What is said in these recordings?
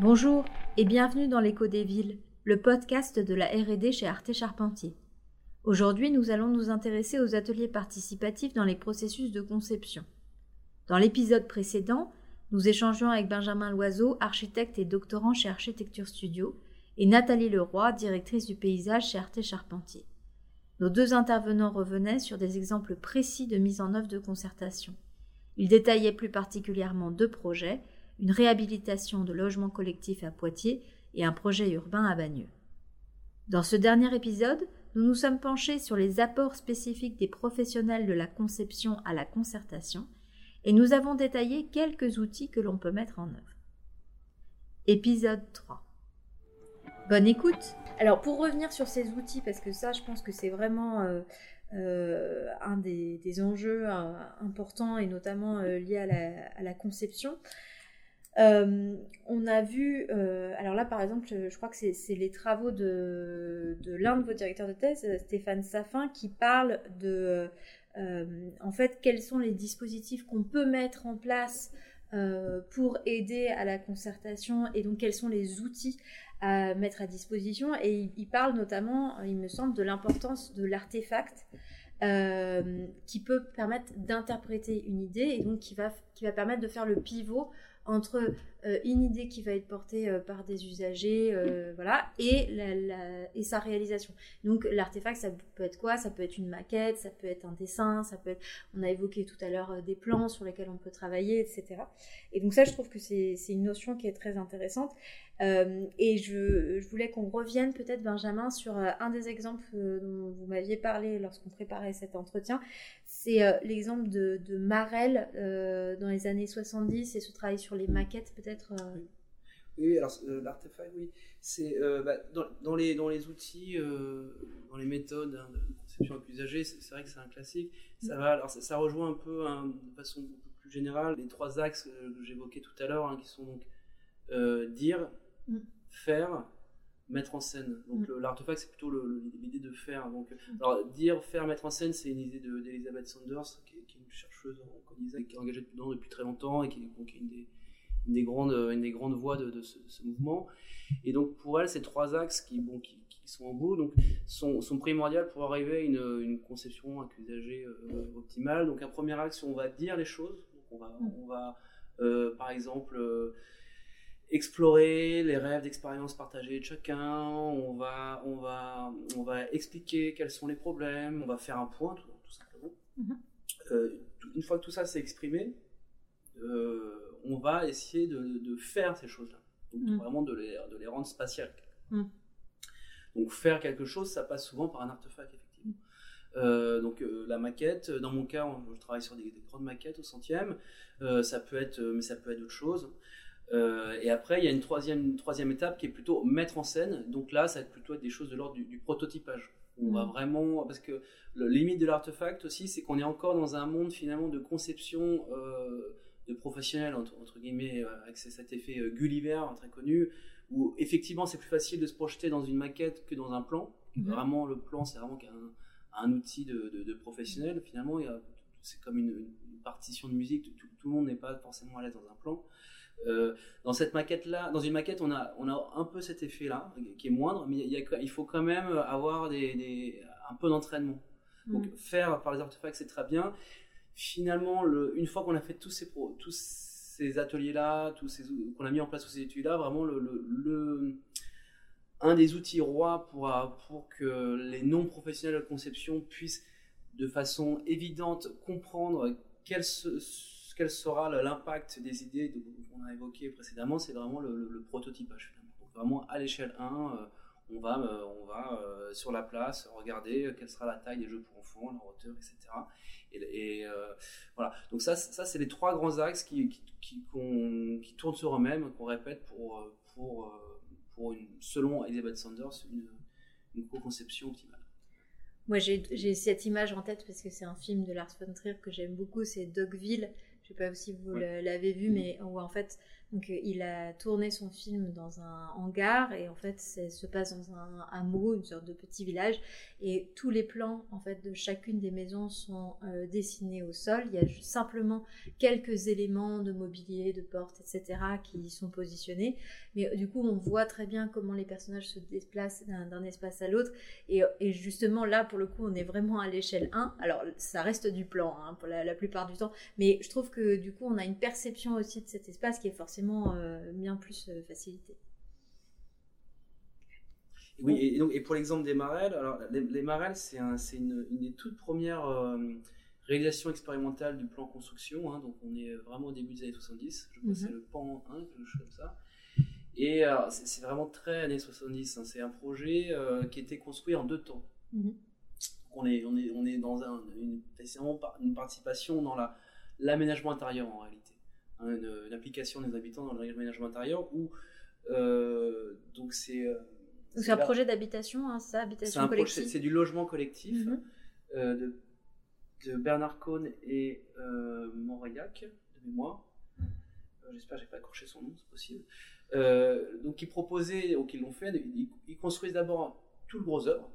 Bonjour et bienvenue dans l'écho des villes, le podcast de la R&D chez Arte Charpentier. Aujourd'hui, nous allons nous intéresser aux ateliers participatifs dans les processus de conception. Dans l'épisode précédent, nous échangeons avec Benjamin Loiseau, architecte et doctorant chez Architecture Studio, et Nathalie Leroy, directrice du paysage chez Arte Charpentier. Nos deux intervenants revenaient sur des exemples précis de mise en œuvre de concertation. Ils détaillaient plus particulièrement deux projets, une réhabilitation de logements collectifs à Poitiers et un projet urbain à Bagneux. Dans ce dernier épisode, nous nous sommes penchés sur les apports spécifiques des professionnels de la conception à la concertation et nous avons détaillé quelques outils que l'on peut mettre en œuvre. Épisode 3. Bonne écoute Alors pour revenir sur ces outils, parce que ça je pense que c'est vraiment euh, euh, un des, enjeux euh, importants et notamment liés à la conception, euh, on a vu, euh, alors là par exemple, je, crois que c'est les travaux de, l'un de vos directeurs de thèse, Stéphane Saffin, qui parle de, euh, en fait, quels sont les dispositifs qu'on peut mettre en place pour aider à la concertation et donc quels sont les outils à mettre à disposition. Et il, parle notamment, il me semble, de l'importance de l'artefact. qui peut permettre d'interpréter une idée et donc qui va, qui va permettre de faire le pivot entre une idée qui va être portée euh, par des usagers, euh, voilà, et, et sa réalisation. Donc l'artefact, ça peut être quoi? Ça peut être une maquette, ça peut être un dessin, ça peut être, on a évoqué tout à l'heure des plans sur lesquels on peut travailler, etc. Et donc ça, je trouve que c'est une notion qui est très intéressante. et je, je voulais qu'on revienne peut-être, Benjamin, sur un des exemples dont vous m'aviez parlé lorsqu'on préparait cet entretien. C'est l'exemple de, de Marel dans les années 70 et ce travail sur les maquettes, peut-être euh, oui. alors euh, l'artefact, oui. C'est euh, bah, dans, les, dans les outils, dans les méthodes hein, de conception avec l'usager, c'est vrai que c'est un classique. Ça, va, alors ça, rejoint un peu hein, de façon beaucoup plus générale les trois axes que j'évoquais tout à l'heure, hein, qui sont donc dire, mm. faire, mettre en scène. Donc mm. l'artefact, c'est plutôt l'idée de faire. Donc, alors, dire, faire, mettre en scène, c'est une idée d'Elizabeth Saunders, qui, est une chercheuse en qui est engagée dedans depuis très longtemps et qui, qui est une des une des grandes, une des grandes voies de, ce, mouvement. Et donc pour elle, ces trois axes qui, bon, qui, sont en bout donc, sont, sont primordiales pour arriver à une, une conception avec l'usager euh, optimale. Donc un premier axe, on va dire les choses. on va, on va euh, par exemple euh, explorer les rêves d'expérience partagées de chacun. On va, on, va, on va expliquer quels sont les problèmes. On va faire un point tout, simplement. Mm-hmm. une fois que tout ça s'est exprimé, on va essayer de, faire ces choses-là. Mm. vraiment de les, de les rendre spatiales. Mm. Donc faire quelque chose, ça passe souvent par un artefact, effectivement. Euh, donc euh, la maquette, dans mon cas, je travaille sur des, grandes maquettes au centième, euh, ça peut être, mais ça peut être d'autres choses. et après, il y a une troisième, une troisième étape qui est plutôt mettre en scène. Donc là, ça va plutôt être des choses de l'ordre du, prototypage. On va mm. vraiment, parce que le limite de l'artefact aussi, c'est qu'on est encore dans un monde finalement de conception de professionnels, entre, guillemets, euh, avec cet effet euh, Gulliver très connu, où effectivement c'est plus facile de se projeter dans une maquette que dans un plan. Mhm. Vraiment, le plan, c'est vraiment un, un outil de, de, professionnel. Finalement, c'est comme une, partition de musique, tout, le monde n'est pas forcément à l'aise dans un plan. Euh, dans cette maquette-là, dans une maquette, on a, on a un peu cet effet-là, qui est moindre, mais il, y a, il faut quand même avoir des, un peu d'entraînement. Donc mhm. faire par les artefacts, c'est très bien finalement, le, une fois qu'on a fait tous ces, ateliers-là, qu'on a mis en place tous ces études-là, vraiment, un des outils rois pour, pour que les non-professionnels de conception puissent de façon évidente comprendre quel, sera l'impact des idées qu'on a évoquées précédemment, c'est vraiment le, prototypage. Vraiment à l'échelle 1, euh, on va, euh, on va euh, sur la place regarder quelle sera la taille des jeux pour enfants, leur hauteur, etc. Et, euh, voilà. Donc ça, ça c'est les trois grands axes qui, qui, qui, tournent sur eux-mêmes, qu'on répète pour, euh, pour, euh, pour une, selon Elizabeth Sanders, une, une co-conception optimale. Moi, j'ai cette image en tête parce que c'est un film de Lars von Trier que j'aime beaucoup, c'est Dogville. Je sais pas si vous l'avez vu, mais où en fait, Donc euh, il a tourné son film dans un hangar et en fait ça se passe dans un hameau, une sorte de petit village et tous les plans en fait de chacune des maisons sont euh, dessinés au sol. Il y a simplement quelques éléments de mobilier, de portes, etc. qui sont positionnés, mais euh, du coup on voit très bien comment les personnages se déplacent d'un espace à l'autre et, justement là pour le coup on est vraiment à l'échelle 1. Alors ça reste du plan hein, pour la, la plupart du temps, mais je trouve que du coup on a une perception aussi de cet espace qui est forcément euh, bien plus euh, facilité. Oui, et, donc, et pour l'exemple des marelles, alors les, marelles, c'est un, une, une, des toutes premières euh, réalisations expérimentales du plan construction. Hein, donc on est vraiment au début des années 70. Je crois que c'est mhm. le PAN 1, quelque chose comme ça. Et c'est vraiment très années 70. Hein, c'est un projet qui a été construit en deux temps. Mhm. On, est, on, est, on est dans un, une, une participation dans l'aménagement intérieur en réalité. Hein, une, application des habitants dans le ménagement intérieur où euh, donc c'est euh, c'est un projet d'habitation, hein, ça, habitation collective. C'est du logement collectif mhm. euh, de, de, Bernard Cohn et euh, de mémoire. J'espère que j'ai pas écorché son nom, c'est possible. Donc ils proposaient, ou ils l'ont fait, ils, construisent d'abord tout le gros œuvre,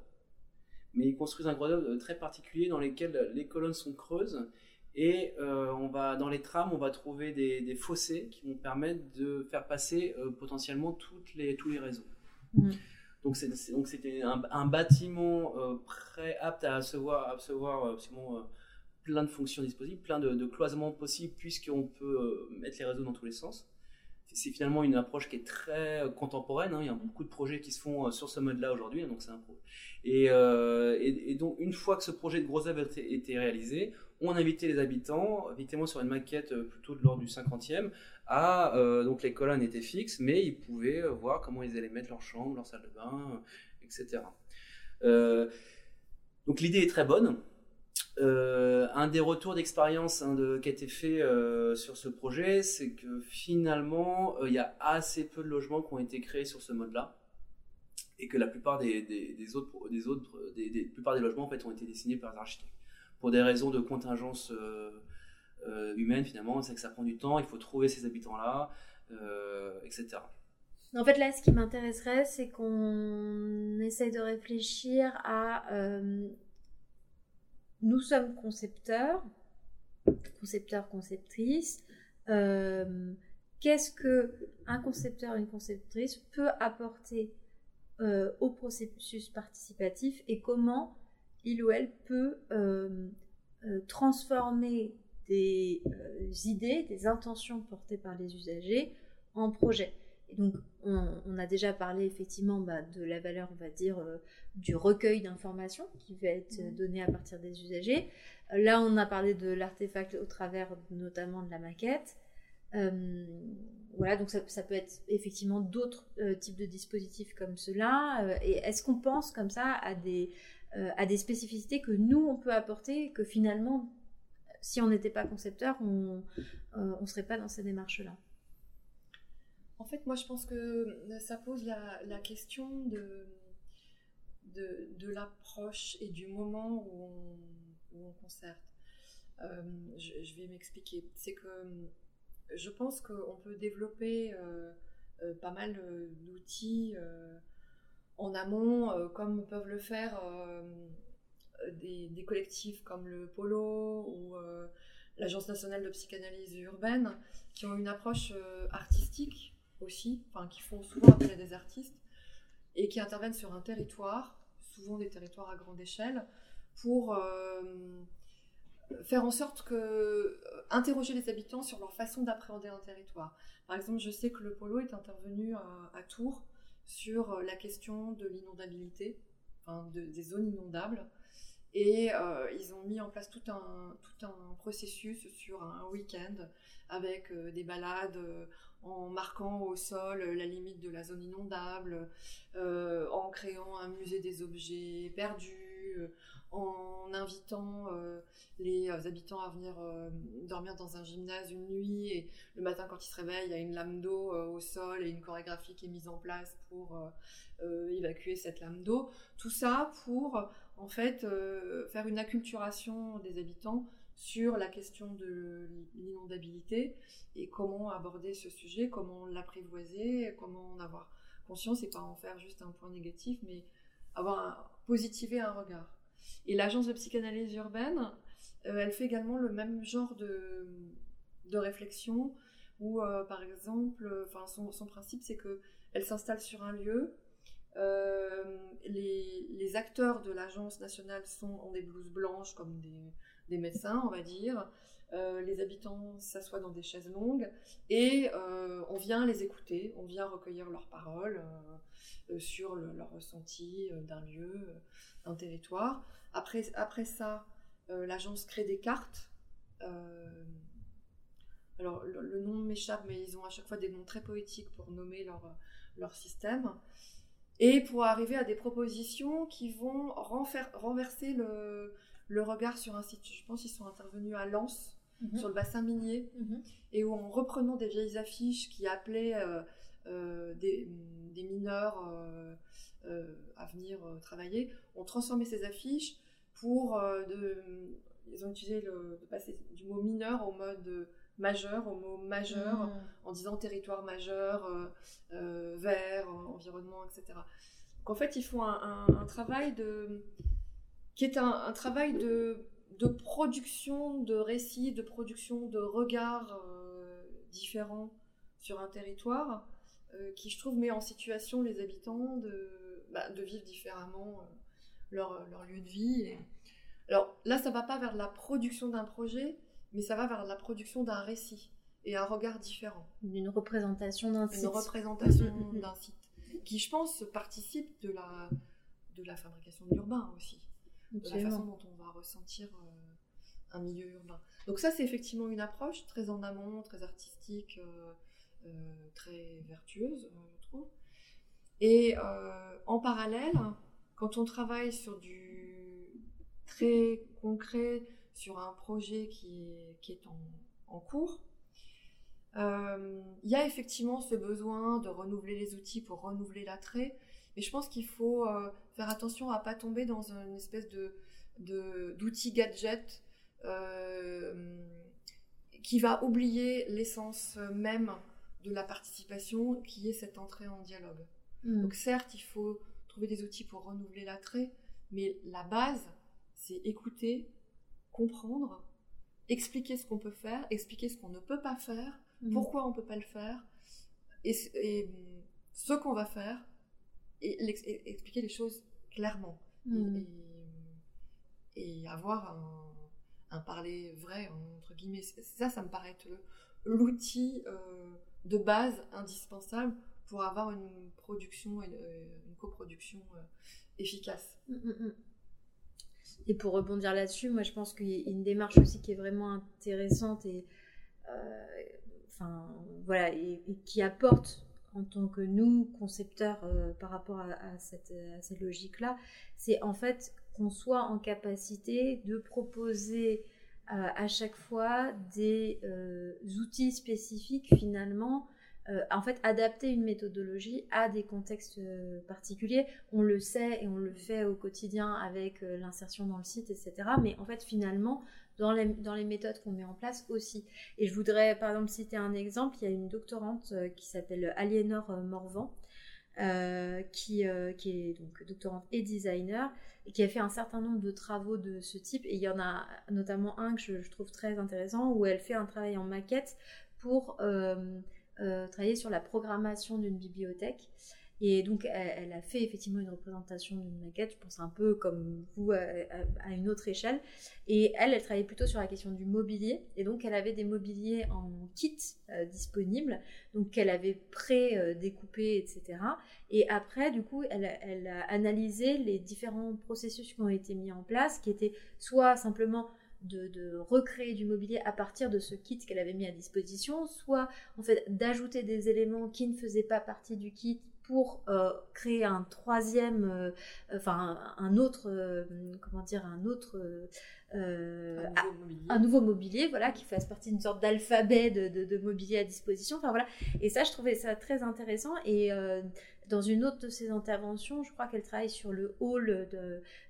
mais ils construisent un gros œuvre très particulier dans lequel les colonnes sont creuses et euh, on va, dans les trams, on va trouver des, fossés qui vont permettre de faire passer euh, potentiellement toutes les, tous les réseaux. Mmh. Donc c'était un, bâtiment euh, très apte à recevoir, à recevoir plein de fonctions disponibles, plein de, de cloisements possibles, puisqu'on peut mettre les réseaux dans tous les sens c'est finalement une approche qui est très contemporaine. Hein. Il y a beaucoup de projets qui se font sur ce mode-là aujourd'hui, donc c'est un et, et, donc une fois que ce projet de gros œuvre a été réalisé, on invitait les habitants, évidemment sur une maquette euh, plutôt de l'ordre du 50e, à, euh, donc les colonnes étaient fixes, mais ils pouvaient euh, voir comment ils allaient mettre leur chambre, leur salle de bain, etc. donc l'idée est très bonne. Un des retours d'expérience hein, qui a été fait sur ce projet, c'est que finalement, il y a assez peu de logements qui ont été créés sur ce mode-là, et que la plupart des, autres, des autres, des, plupart des logements en fait ont été dessinés par les architectes pour des raisons de contingence euh, euh, humaine finalement, c'est que ça prend du temps, il faut trouver ces habitants-là, euh, etc. En fait, là, ce qui m'intéresserait, c'est qu'on essaye de réfléchir à... nous sommes concepteurs, concepteurs, conceptrices. Qu'est-ce que un concepteur, une conceptrice peut apporter au processus participatif et comment il ou elle peut euh, euh, transformer des euh, idées, des intentions portées par les usagers en projet. Et donc, on, a déjà parlé effectivement bah, de la valeur, on va dire, du recueil d'informations qui va être mmh. donné à partir des usagers. Là, on a parlé de l'artefact au travers notamment de la maquette. voilà, donc ça, peut être effectivement d'autres types de dispositifs comme cela. et est-ce qu'on pense comme ça à des, euh, à des spécificités que nous, on peut apporter, que finalement, si on n'était pas concepteur, on ne euh, serait pas dans ces démarches-là? En fait, moi, je pense que ça pose la, question de, de, l'approche et du moment où on, concerte. Euh, je, vais m'expliquer. C'est que je pense qu'on peut développer pas mal d'outils en amont, euh, comme peuvent le faire euh, des, collectifs comme le Polo ou euh, l'Agence nationale de psychanalyse urbaine, qui ont une approche artistique aussi, enfin qui font souvent appel à des artistes et qui interviennent sur un territoire, souvent des territoires à grande échelle, pour faire en sorte que interroger les habitants sur leur façon d'appréhender un territoire. Par exemple, je sais que le Polo est intervenu à Tours sur euh, la question de l'inondabilité, des zones inondables. Et euh, ils ont mis en place tout un, tout un processus sur un week-end avec euh, des balades en marquant au sol la limite de la zone inondable, en créant un musée des objets perdus, en invitant euh, les euh, habitants à venir euh, dormir dans un gymnase une nuit et le matin quand ils se réveillent, il y a une lame d'eau au sol et une chorégraphie qui est mise en place pour évacuer cette lame d'eau. Tout ça pour en fait faire une acculturation des habitants sur la question de l'inondabilité et comment aborder ce sujet, comment l'apprivoiser, comment en avoir conscience et pas en faire juste un point négatif, mais avoir un, positiver un regard. Et l'agence de psychanalyse urbaine, euh, elle fait également le même genre de, de réflexion où, euh, par exemple, son, son principe, c'est qu'elle s'installe sur un lieu, euh, les, les, acteurs de l'agence nationale sont en des blouses blanches comme des, des médecins, on va dire. Euh, les habitants s'assoient dans des chaises longues et euh, on vient les écouter, on vient recueillir leurs paroles sur leur ressenti d'un lieu, d'un territoire. Après, après ça, l'agence crée des cartes. alors le, le nom m'échappe, mais ils ont à chaque fois des noms très poétiques pour nommer leur, leur système et pour arriver à des propositions qui vont renverser le, le, regard sur un site. Je pense qu'ils sont intervenus à Lens, mhm. sur le bassin minier, mhm. et où en reprenant des vieilles affiches qui appelaient euh, euh, des, des, mineurs euh, à venir travailler, ont transformé ces affiches pour... De, ils ont utilisé le, de passer du mot mineur au mode majeur, au mot majeur, mm. en disant territoire majeur, euh, euh, vert, environnement, etc. Donc en fait, ils font un, travail de, qui est un, travail de, de, production de récits, de production de regards euh, différents sur un territoire, qui je trouve met en situation les habitants de, bah, de vivre différemment leur, leur, lieu de vie. Alors là, ça va pas vers la production d'un projet, mais ça va vers la production d'un récit et un regard différent. D'une représentation d'un site. Une représentation d'un site, qui je pense participe de la, de la fabrication de l'urbain aussi, de la façon dont on va ressentir euh, un milieu urbain. Donc ça c'est effectivement une approche très en amont, très artistique, euh, euh, très vertueuse, je trouve. Et en parallèle, quand on travaille sur du très concret, sur un projet qui est, qui est en, cours. Il y a effectivement ce besoin de renouveler les outils pour renouveler l'attrait, mais je pense qu'il faut euh, faire attention à pas tomber dans une espèce de d'outil gadget euh, qui va oublier l'essence même de la participation, qui est cette entrée en dialogue. Mm. Donc certes, il faut trouver des outils pour renouveler l'attrait, mais la base, c'est écouter, comprendre, expliquer ce qu'on peut faire, expliquer ce qu'on ne peut pas faire, mhm. pourquoi on ne peut pas le faire, et, ce qu'on va faire, expliquer les choses clairement. Et, avoir un, parler vrai, entre guillemets. Ça, ça me paraît être l'outil euh, de base indispensable pour avoir une production, une, une coproduction euh, efficace. Mm, mm, mm. Et pour rebondir là-dessus, moi je pense qu'il y a une démarche aussi qui est vraiment intéressante et, euh, enfin, voilà, et, qui apporte en tant que nous, concepteurs, euh, par rapport à, cette, logique-là, c'est en fait qu'on soit en capacité de proposer euh, à chaque fois des outils spécifiques finalement euh, en fait adapter une méthodologie à des contextes euh, particuliers. On le sait et on le fait au quotidien avec euh, l'insertion dans le site, etc. Mais en fait, finalement, dans les, dans les méthodes qu'on met en place aussi. Et je voudrais par exemple citer un exemple. Il y a une doctorante qui s'appelle Aliénor Morvan. qui, qui est donc doctorante et designer et qui a fait un certain nombre de travaux de ce type et il y en a notamment un que je, trouve très intéressant où elle fait un travail en maquette pour euh, travailler sur la programmation d'une bibliothèque. Et donc, elle, a fait effectivement une représentation d'une maquette, je pense un peu comme vous, à, une autre échelle. Et elle, elle travaillait plutôt sur la question du mobilier. Et donc, elle avait des mobiliers en kit euh, disponibles, donc qu'elle avait pré-découpé, etc. Et après, du coup, elle, a analysé les différents processus qui ont été mis en place, qui étaient soit simplement de, recréer du mobilier à partir de ce kit qu'elle avait mis à disposition, soit en fait d'ajouter des éléments qui ne faisaient pas partie du kit pour euh, créer un troisième, euh, enfin un, autre, euh, comment dire, un autre, un, nouveau mobilier, voilà, qui fasse partie d'une sorte d'alphabet de, mobilier à disposition. Enfin voilà. Et ça, je trouvais ça très intéressant. Et dans une autre de ses interventions, je crois qu'elle travaille sur le hall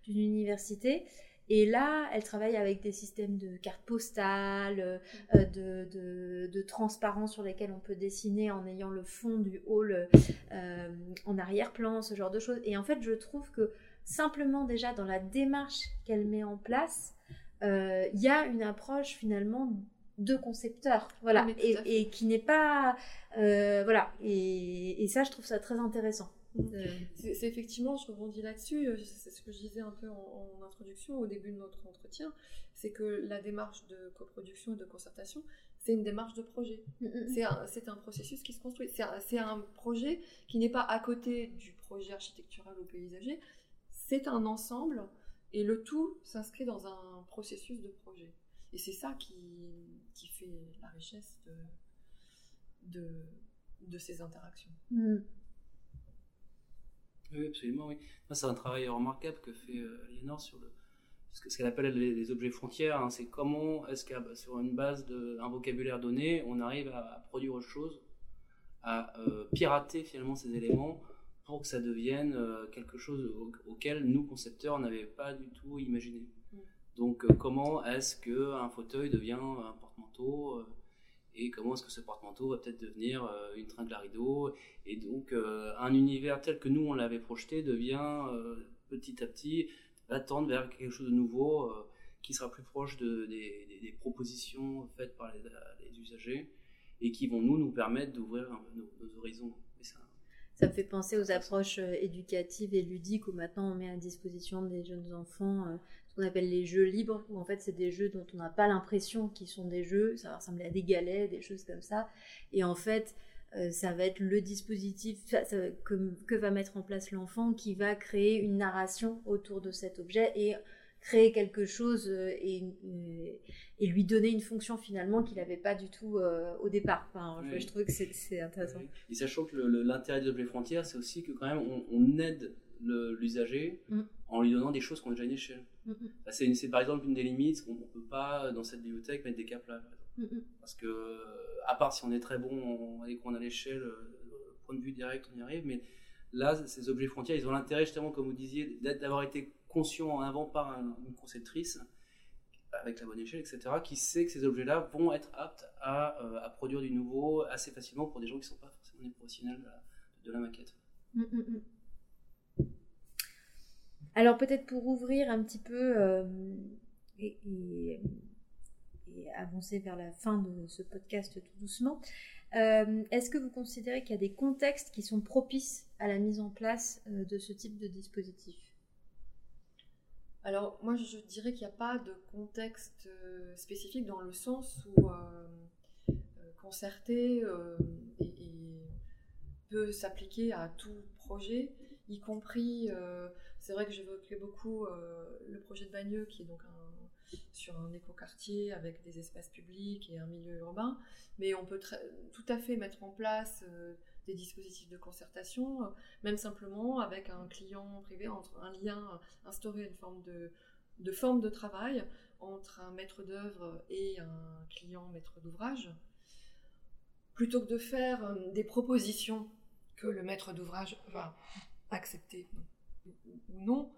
d'une université. Et là, elle travaille avec des systèmes de cartes postales, euh, de, de, de, transparence sur lesquels on peut dessiner en ayant le fond du hall euh, en arrière-plan, ce genre de choses. Et en fait, je trouve que simplement déjà dans la démarche qu'elle met en place, euh, il y a une approche finalement de concepteur, voilà, Ah, et, et qui n'est pas, euh, voilà, et, et ça, je trouve ça très intéressant. Mm. C'est effectivement, je rebondis là-dessus, euh, c'est ce que je disais un peu en, en introduction, au début de notre entretien, c'est que la démarche de coproduction et de concertation, c'est une démarche de projet. mm, mm. C'est un, c'est un processus qui se construit. C'est un, projet qui n'est pas à côté du projet architectural ou paysager, c'est un ensemble et le tout s'inscrit dans un processus de projet. Et c'est ça qui, qui fait la richesse de, de, de ces interactions. Mm. Oui, absolument, oui. C'est un travail remarquable que fait euh, Aliénor sur le, ce que- qu'elle appelle les, les objets frontières. hein. c'est comment est-ce qu'à sur une base d'un vocabulaire donné, on arrive à, à produire autre chose, à euh, pirater finalement ces éléments pour que ça devienne euh, quelque chose au- auquel nous, concepteurs, n'avions pas du tout imaginé. Mm. Donc, euh, comment est-ce qu'un fauteuil devient un porte-manteau et comment est-ce que ce porte-manteau va peut-être devenir euh, une tringle à rideau et donc euh, un univers tel que nous on l'avait projeté devient euh, petit à petit va tendre vers quelque chose de nouveau euh, qui sera plus proche de, des, propositions faites par les, usagers et qui vont nous nous permettre d'ouvrir nos, horizons. Ça- Ça me fait penser aux approches éducatives et ludiques où maintenant on met à disposition des jeunes enfants ce qu'on appelle les jeux libres, où en fait c'est des jeux dont on n'a pas l'impression qu'ils sont des jeux, ça va ressembler à des galets, des choses comme ça. Et en fait, euh, ça va être le dispositif ça- ça- que, que va mettre en place l'enfant qui va créer une narration autour de cet objet et créer quelque chose euh, et, et- lui donner une fonction finalement qu'il n'avait pas du tout euh, au départ. Enfin, je- Oui. je trouve que c'est- intéressant. Et sachant que l'intérêt des objets frontières, c'est aussi que quand même on, on aide l'usager Mm. en lui donnant des choses qu'on a déjà une échelle. Mm, mm, Bah, c'est par exemple une des limites qu'on ne peut pas dans cette bibliothèque mettre des capes là. par mm. Parce que, euh, à part si on est très bon on- et qu'on a l'échelle, euh, le point de vue direct, on y arrive. Mais là, ces objets frontières, ils ont l'intérêt, justement, comme vous disiez, d'avoir été conscients en avant par un- une conceptrice, avec la bonne échelle, etc., qui sait que ces objets-là vont être aptes à, euh, à produire du nouveau assez facilement pour des gens qui ne sont pas forcément des professionnels de la, de la maquette. Mm, mm, mm. Alors peut-être pour ouvrir un petit peu euh, et, avancer vers la fin de ce podcast tout doucement, euh, est-ce que vous considérez qu'il y a des contextes qui sont propices à la mise en place euh, de ce type de dispositif? Alors, moi, je dirais qu'il n'y a pas de contexte spécifique dans le sens où concerté peut s'appliquer à tout projet, y compris, euh, c'est vrai que j'évoquais beaucoup euh, le projet de Bagneux, qui est donc sur un écoquartier avec des espaces publics et un milieu urbain, mais on peut tout à fait mettre en place euh, des dispositifs de concertation, même simplement avec un client privé, entre un lien, instaurer une forme de, de forme de travail entre un maître d'œuvre et un client maître d'ouvrage, plutôt que de faire des propositions que le maître d'ouvrage va accepter ou non,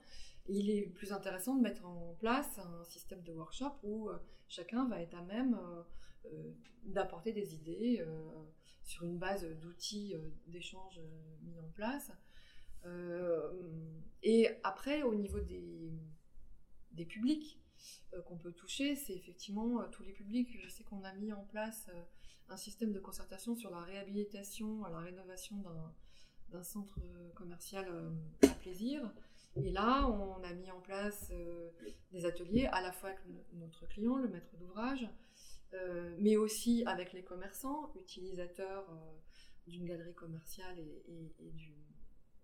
il est plus intéressant de mettre en place un système de workshop où euh, chacun va être à même euh, euh, d'apporter des idées sur une base d'outils d'échange mis en place. Et après, au niveau des, des publics qu'on peut toucher, c'est effectivement tous les publics. Je sais qu'on a mis en place un système de concertation sur la réhabilitation, la rénovation d'un d'un centre commercial euh, à plaisir. Et là, on a mis en place euh, des ateliers à la fois avec no- notre client, le maître d'ouvrage, euh, mais aussi avec les commerçants, utilisateurs euh, d'une galerie commerciale et, et- et du-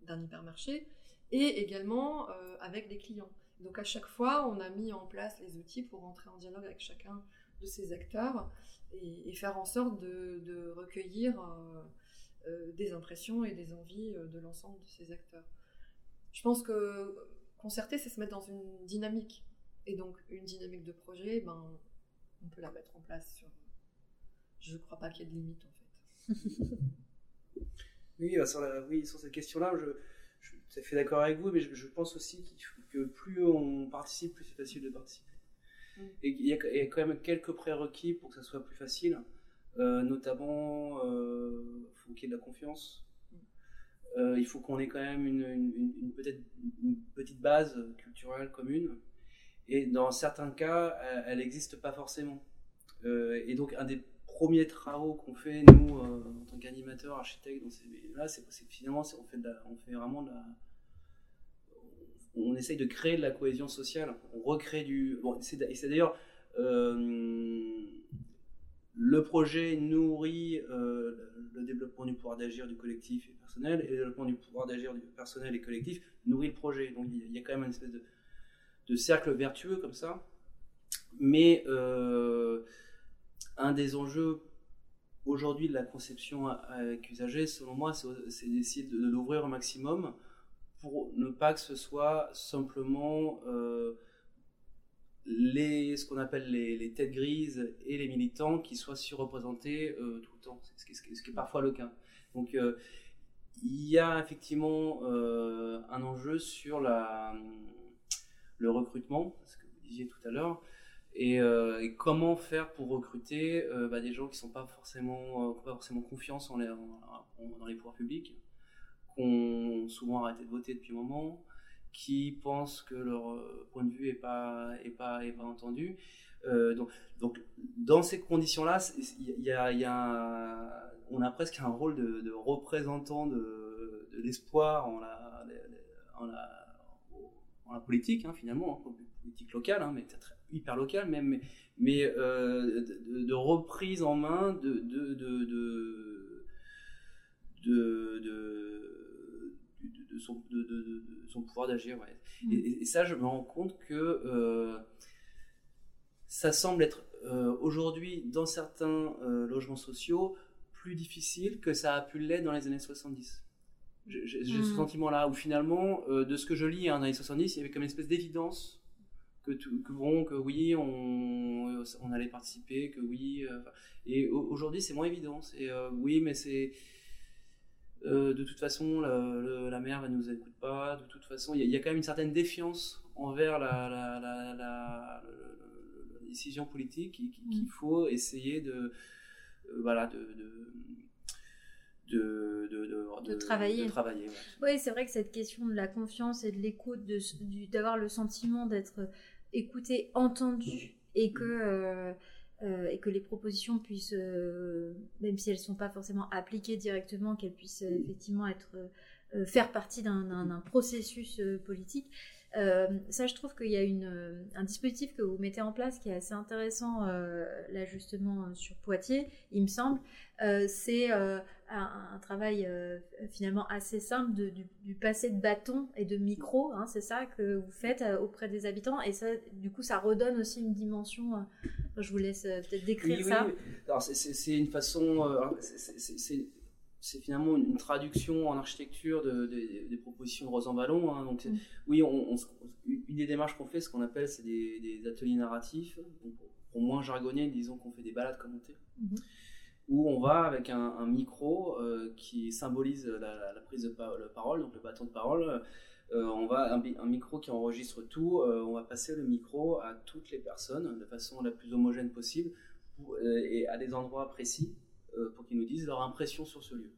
d'un hypermarché, et également euh, avec des clients. Donc à chaque fois, on a mis en place les outils pour entrer en dialogue avec chacun de ces acteurs et, faire en sorte de, recueillir euh, euh, des impressions et des envies euh, de l'ensemble de ces acteurs. Je pense que concerter, c'est se mettre dans une dynamique. Et donc, une dynamique de projet, ben, on peut la mettre en place sur. Je ne crois pas qu'il y ait de limite, en fait. Oui, bah, sur, la- oui, sur cette question-là, je, je suis tout à fait d'accord avec vous, mais je, pense aussi que plus on participe, plus c'est facile de participer. Mm. Et il y, a, quand même quelques prérequis pour que ça soit plus facile. Euh, notamment, euh, faut qu'il y ait de la confiance. Euh, il faut qu'on ait quand même une, une, peut-être une petite base culturelle commune. Et dans certains cas, elle n'existe pas forcément. Et donc, un des premiers travaux qu'on fait, nous, en tant qu'animateurs, architectes, là, c'est finalement, on fait, on fait vraiment de la, on essaye de créer de la cohésion sociale, on recrée du. Bon, c'est d'ailleurs le projet nourrit euh, le développement du pouvoir d'agir du collectif et personnel, et le développement du pouvoir d'agir du personnel et collectif nourrit le projet. Donc il y a quand même une espèce de, cercle vertueux comme ça. Mais euh, un des enjeux aujourd'hui de la conception avec usagers, selon moi, c'est d'essayer de l'ouvrir au maximum pour ne pas que ce soit simplement euh, les, ce qu'on appelle les, têtes grises et les militants qui soient surreprésentés euh, tout le temps, ce qui, est parfois le cas. Donc euh, il y a effectivement un enjeu sur la, le recrutement, ce que vous disiez tout à l'heure, et, comment faire pour recruter bah, des gens qui n'ont pas forcément, pas forcément confiance en dans les pouvoirs publics qui ont souvent arrêté de voter depuis un moment, qui pensent que leur euh, point de vue n'est pas, entendu. Euh, donc, dans ces conditions-là, on a presque un rôle de, représentant de, l'espoir en la, politique, hein, finalement, hein, politique locale, hein, mais peut-être hyper locale même, mais, euh, de, reprise en main de de, son, de, son, pouvoir d'agir. Mm. Et, ça, je me rends compte que euh, ça semble être euh, aujourd'hui, dans certains euh, logements sociaux, plus difficile que ça a pu l'être dans les années 70. J'ai ce mm. sentiment-là, où finalement, de ce que je lis hein, dans les années 70, il y avait comme une espèce d'évidence que, que, bon, que oui, on, on allait participer, que oui. et aujourd'hui, c'est moins évident. Oui, mais c'est euh, de toute façon, la, la, mère ne nous écoute pas. De toute façon, il y, a quand même une certaine défiance envers la, la décision politique qu'il mm. faut essayer de, euh, voilà, de, de, de, travailler. travailler Oui, c'est vrai que cette question de la confiance et de l'écoute, d'avoir le sentiment d'être écouté, entendu, mm. et que euh, euh, et que les propositions puissent, euh, même si elles ne sont pas forcément appliquées directement, qu'elles puissent euh, effectivement être, faire partie d'un processus politique. Ça, je trouve qu'il y a une, un dispositif que vous mettez en place qui est assez intéressant, là justement sur Poitiers, il me semble. c'est un, travail euh, finalement assez simple de, du, du, passé de bâton et de micro, hein, c'est ça que vous faites euh, auprès des habitants, et ça, du coup, ça redonne aussi une dimension. Euh, je vous laisse peut-être décrire ça. Oui. C'est une façon, c'est finalement une traduction en architecture de, des propositions de Rosan Vallon. Hein, donc, mm. oui, on, une des démarches qu'on fait, ce qu'on appelle, c'est des, ateliers narratifs. pour, moins jargonner, disons qu'on fait des balades commentées. Mm-hmm où on va avec un, micro euh, qui symbolise la, prise de parole, donc le bâton de parole. Euh, on va un, micro qui enregistre tout. Euh, on va passer le micro à toutes les personnes de façon la plus homogène possible et à des endroits précis pour qu'ils nous disent leur impression sur ce lieu.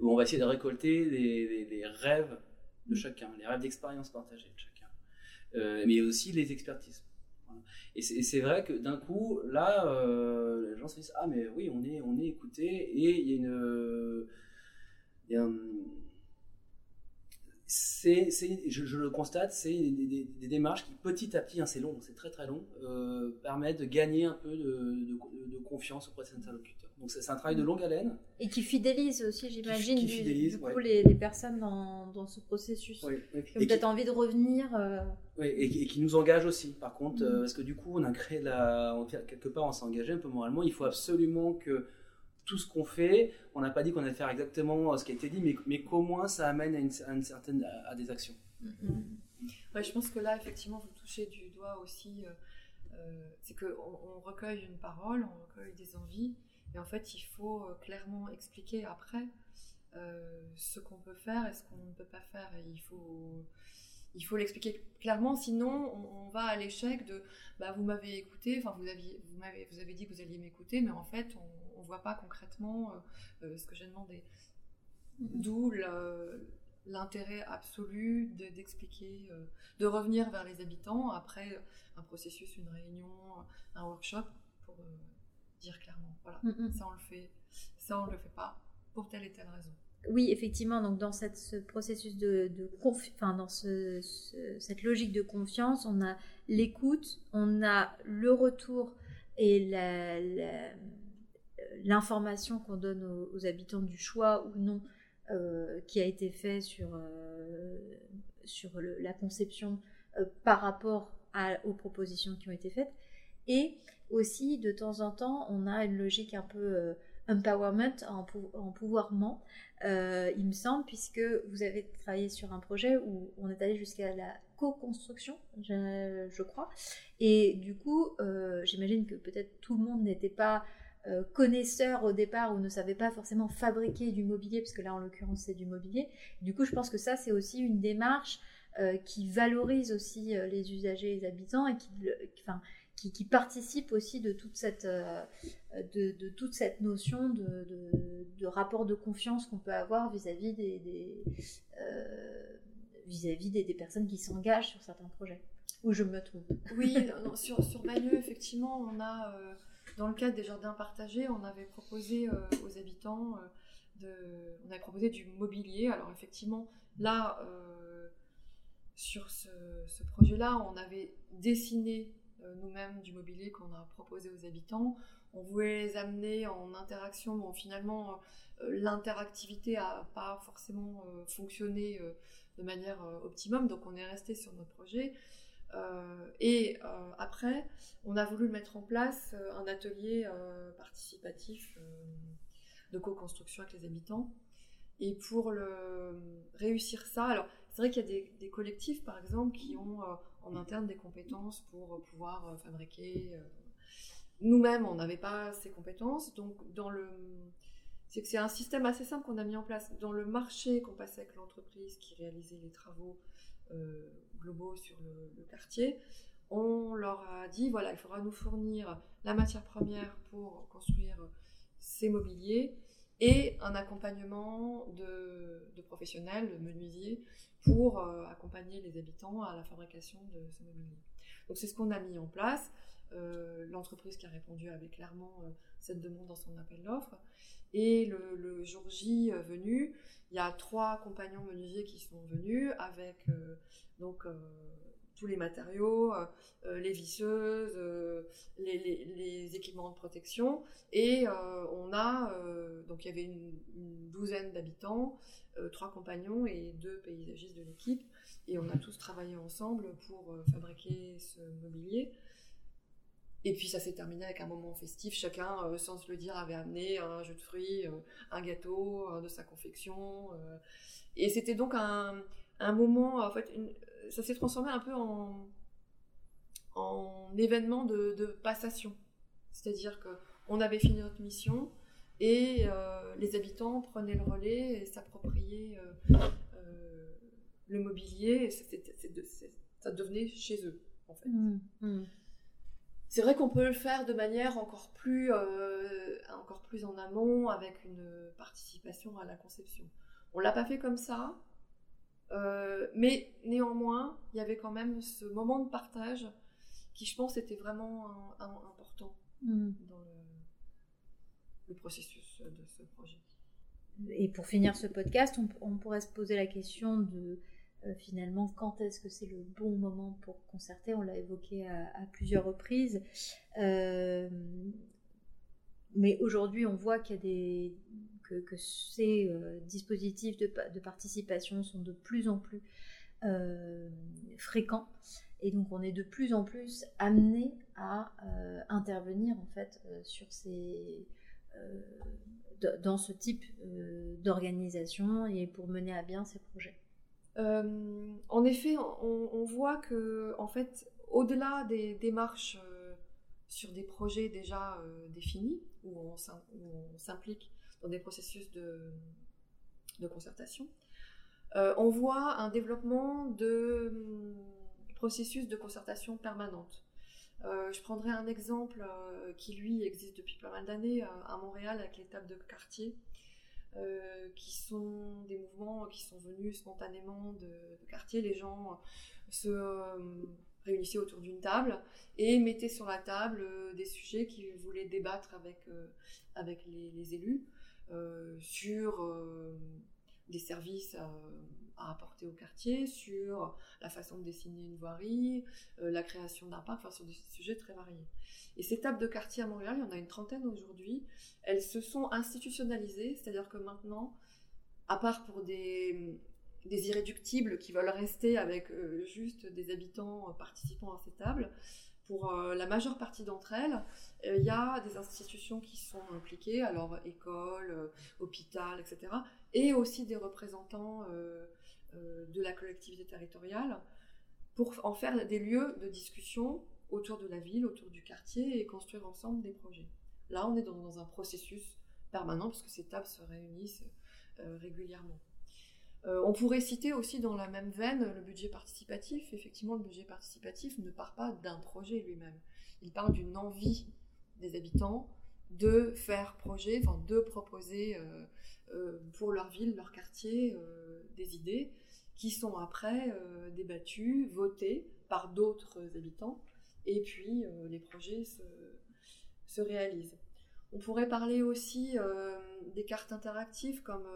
Où on va essayer de récolter les, rêves de chacun, les rêves d'expérience partagée de chacun, mais aussi les expertises. Et c'est vrai que d'un coup, là, euh, les gens se disent Ah, mais oui, on est, on est écouté, et il y a une. C'est, je, je, le constate, c'est des, démarches qui petit à petit, hein, c'est long, c'est très très long, euh, permettent de gagner un peu de, de, confiance auprès de ses interlocuteurs. Donc c'est, un travail de longue haleine. Et qui fidélise aussi, j'imagine, du, coup, les, personnes dans, dans ce processus. Oui, Qui ont peut-être envie de revenir. Euh, oui, et, qui nous engage aussi, par contre, mm. euh, parce que du coup, on a créé la. quelque part, on s'est engagé un peu moralement. Il faut absolument que tout ce qu'on fait, on n'a pas dit qu'on allait faire exactement euh, ce qui a été dit, mais, mais qu'au moins ça amène à, une, certaine, à, des actions. Mm-hmm. je pense que là, effectivement, vous touchez du doigt aussi, euh, euh, c'est qu'on on recueille une parole, on recueille des envies, et en fait, il faut clairement expliquer après ce qu'on peut faire et ce qu'on ne peut pas faire. il faut il faut l'expliquer clairement, sinon on, va à l'échec de bah, vous m'avez écouté, enfin vous, aviez, vous, m'avez, vous avez dit que vous alliez m'écouter, mais en fait on ne voit pas concrètement euh, euh, ce que j'ai demandé. D'où l'intérêt absolu d'expliquer, euh, de revenir vers les habitants après un processus, une réunion, un workshop, pour dire clairement, voilà, mm-hmm. ça on le fait, ça on le fait pas, pour telle et telle raison oui, effectivement, donc dans cette, ce processus de, de enfin dans ce, cette logique de confiance, on a l'écoute, on a le retour et l'information qu'on donne aux, habitants du choix ou non euh, qui a été fait sur, euh, sur la conception euh, par rapport aux propositions qui ont été faites. Et aussi, de temps en temps, on a une logique un peu empowerment, en, en pouvoirment, euh, il me semble, puisque vous avez travaillé sur un projet où on est allé jusqu'à la co-construction, je, crois. Et du coup, euh, j'imagine que peut-être tout le monde n'était pas euh, connaisseur au départ ou ne savait pas forcément fabriquer du mobilier, puisque là, en l'occurrence, c'est du mobilier. Du coup, je pense que ça, c'est aussi une démarche qui valorise aussi les usagers et les habitants et qui, enfin, qui, participe aussi de toute cette, euh, de, toute cette notion de, de, rapport de confiance qu'on peut avoir vis-à-vis des, euh, vis-à-vis des, des, personnes qui s'engagent sur certains projets. Ou je me trompe Oui, sur, sur Bagneux, effectivement, on a, euh, dans le cadre des jardins partagés, on avait proposé aux habitants, de, on avait proposé du mobilier. Alors effectivement, là, sur ce, projet-là, on avait dessiné nous-mêmes du mobilier qu'on a proposé aux habitants. On voulait les amener en interaction. Bon, finalement, euh, l'interactivité n'a pas forcément euh, fonctionné de manière optimum, donc on est resté sur notre projet. et après, on a voulu mettre en place un atelier participatif de co-construction avec les habitants. Et pour réussir ça, alors c'est vrai qu'il y a des, collectifs, par exemple, qui ont en interne des compétences pour pouvoir euh, fabriquer. Euh. Nous-mêmes, on n'avait pas ces compétences, donc dans le c'est un système assez simple qu'on a mis en place. Dans le marché qu'on passait avec l'entreprise qui réalisait les travaux euh, globaux sur le, quartier, on leur a dit voilà, il faudra nous fournir la matière première pour construire ces mobiliers et un accompagnement de, de professionnels, de menuisiers, pour euh, accompagner les habitants à la fabrication de ce mobilier. Donc c'est ce qu'on a mis en place. Euh, l'entreprise qui a répondu avait clairement euh, cette demande dans son appel d'offres. Et le, jour J venu, il y a trois compagnons menuisiers qui sont venus avec donc tous les matériaux, les visseuses, les, équipements de protection. Et on a, donc il y avait une douzaine d'habitants, euh, trois compagnons et deux paysagistes de l'équipe. Et on a tous travaillé ensemble pour euh, fabriquer ce mobilier. Et puis ça s'est terminé avec un moment festif. Chacun, euh, sans se le dire, avait amené un jeu de fruits, un gâteau, de sa confection. et c'était donc un, un, moment, en fait, ça s'est transformé un peu en, en événement de, de passation. C'est-à-dire qu'on avait fini notre mission, et euh, les habitants prenaient le relais et s'appropriaient euh, euh, le mobilier, et ça devenait chez eux, en fait. Mmh, mmh. C'est vrai qu'on peut le faire de manière encore plus, encore plus en amont, avec une participation à la conception. On l'a pas fait comme ça, mais néanmoins, il y avait quand même ce moment de partage qui, je pense, était vraiment important mmh. dans le le processus de ce projet. Et pour finir ce podcast, on, pourrait se poser la question de euh, finalement quand est-ce que c'est le bon moment pour concerter? On l'a évoqué à, plusieurs reprises. Euh, mais aujourd'hui, on voit qu'il y a des, que, ces euh, dispositifs de, participation sont de plus en plus fréquents. Et donc, on est de plus en plus amené à intervenir en fait sur ces euh, dans ce type euh, d'organisation et pour mener à bien ces projets euh, En effet, on, voit que, en fait, au-delà des démarches sur des projets déjà définis, où on, s'implique des processus de, concertation. on voit un développement de processus de concertation permanente. je prendrai un exemple qui, lui, existe depuis pas mal d'années à Montréal avec les tables de quartier. qui sont des mouvements qui sont venus spontanément de, quartier. Les gens se réunissaient autour d'une table et mettaient sur la table euh, des sujets qu'ils voulaient débattre avec, euh, les, élus euh, sur des services à apporter au quartier, sur la façon de dessiner une voirie, la création d'un parc, enfin sur des sujets très variés. Et ces tables de quartier à Montréal, il y en a une trentaine aujourd'hui, elles se sont institutionnalisées, c'est-à-dire que maintenant, à part pour des, des irréductibles qui veulent rester avec euh, juste des habitants euh, participant à ces tables. Pour euh, la majeure partie d'entre elles, il y a des institutions qui sont impliquées, alors école, hôpital, etc. Et aussi des représentants de la collectivité territoriale pour en faire des lieux de discussion autour de la ville, autour du quartier et construire ensemble des projets. Là, on est dans, dans un processus permanent puisque ces tables se réunissent régulièrement. Euh, on pourrait citer aussi dans la même veine le budget participatif. Effectivement, le budget participatif ne part pas d'un projet lui-même. Il part d'une envie des habitants de faire projet, de proposer euh, euh, pour leur ville, leur quartier, des idées qui sont après débattues, votées par d'autres habitants, et puis les projets se, réalisent. On pourrait parler aussi des cartes interactives comme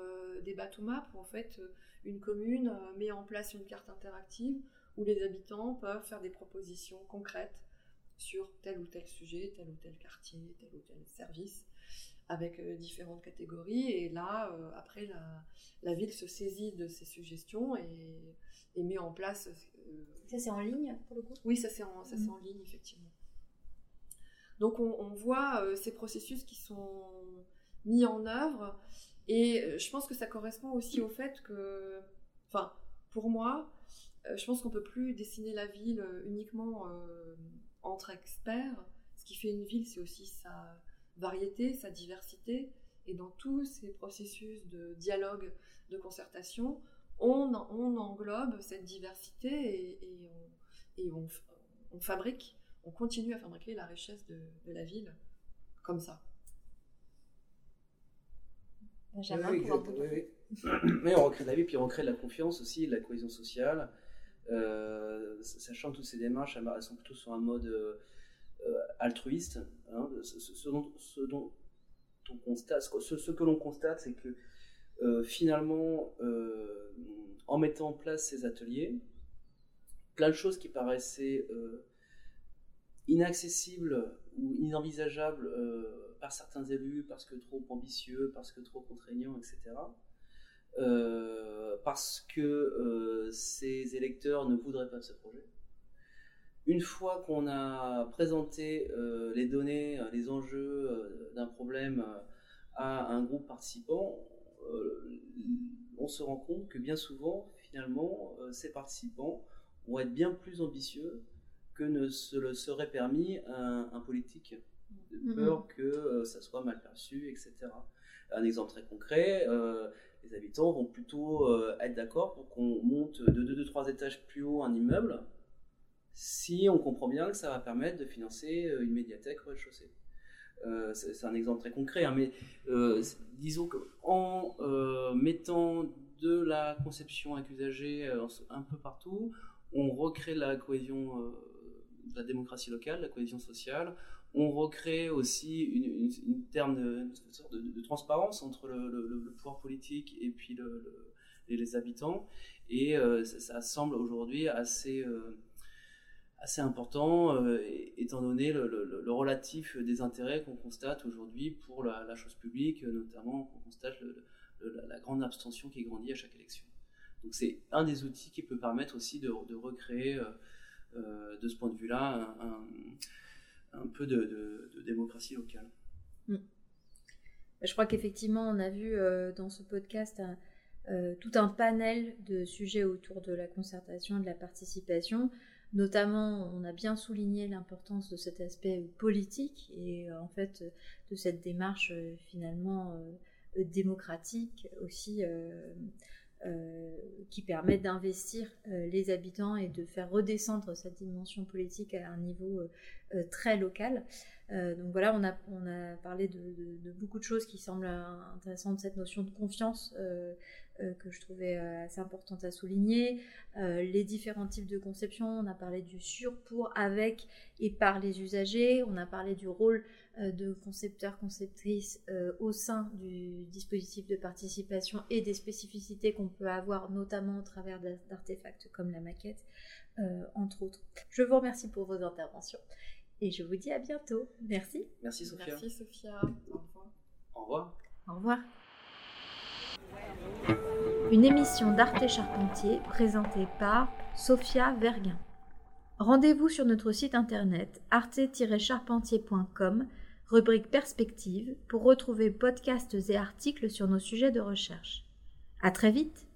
des bateaux maps où en fait euh, une commune euh, met en place une carte interactive où les habitants peuvent faire des propositions concrètes sur tel ou tel sujet, tel ou tel quartier, tel ou tel service, avec euh, différentes catégories. Et là, après, la, ville se saisit de ces suggestions et, met en place. ça, c'est en ligne, pour le coup? Oui, ça, c'est en, mmh. en, ligne, effectivement. Donc, on, on voit ces processus qui sont mis en œuvre et euh, je pense que ça correspond aussi au fait que, enfin, pour moi, euh, je pense qu'on peut plus dessiner la ville euh, uniquement entre experts. Ce qui fait une ville, c'est aussi sa variété, sa diversité. Et dans tous ces processus de dialogue, de concertation, on, englobe cette diversité et, on, fabrique, on continue à fabriquer la richesse de la ville comme ça. Oui, oui, on recrée de la vie, puis on recrée de la confiance aussi, de la cohésion sociale. Euh, sachant que toutes ces démarches, elles sont plutôt sur un mode euh, altruiste. Hein. Ce, dont, on constate, ce, que l'on constate, c'est que euh, finalement, en mettant en place ces ateliers, plein de choses qui paraissaient inaccessibles ou inenvisageables par certains élus parce que trop ambitieux, parce que trop contraignant, etc. Euh, parce que euh, ces électeurs ne voudraient pas de ce projet. Une fois qu'on a présenté euh, les données, les enjeux d'un problème à un groupe participant, on se rend compte que bien souvent, finalement, ces participants vont être bien plus ambitieux que ne se le serait permis un, un politique de peur que euh, ça soit mal perçu, etc. Un exemple très concret, euh, les habitants vont plutôt euh, être d'accord pour qu'on monte de 2-3 étages plus haut un immeuble si on comprend bien que ça va permettre de financer une médiathèque au rez-de-chaussée. c'est un exemple très concret, hein, mais disons qu'en mettant de la conception avec un peu partout, on recrée la cohésion la démocratie locale, la cohésion sociale, on recrée aussi une, terme de, sorte de, transparence entre le, pouvoir politique et puis les, habitants. Et euh, ça, semble aujourd'hui assez, euh, assez important, euh, étant donné le, relatif des intérêts qu'on constate aujourd'hui pour la, chose publique, notamment qu'on constate la, grande abstention qui grandit à chaque élection. Donc c'est un des outils qui peut permettre aussi de, recréer, de ce point de vue-là, un peu de, démocratie locale. Mm. Je crois qu'effectivement, on a vu euh, dans ce podcast euh, tout un panel de sujets autour de la concertation de la participation. Notamment, on a bien souligné l'importance de cet aspect politique et euh, en fait de cette démarche finalement démocratiques aussi euh, qui permettent d'investir euh, les habitants et de faire redescendre cette dimension politique à un niveau euh, très local. Donc voilà, on a, parlé de, beaucoup de choses qui semblent intéressantes, cette notion de confiance que je trouvais assez importante à souligner, les différents types de conception, on a parlé du sur, pour, avec et par les usagers, on a parlé du rôle euh, de concepteurs, conceptrices euh, au sein du dispositif de participation et des spécificités qu'on peut avoir, notamment au travers d'artefacts comme la maquette, euh, entre autres. Je vous remercie pour vos interventions et je vous dis à bientôt. Merci. Merci Sophia. Merci Sophia. Au revoir. Au revoir. Au revoir. Une émission d'Arte Charpentier présentée par Sophia Verguin. Rendez-vous sur notre site internet arte-charpentier.com rubrique Perspective, pour retrouver podcasts et articles sur nos sujets de recherche. À très vite!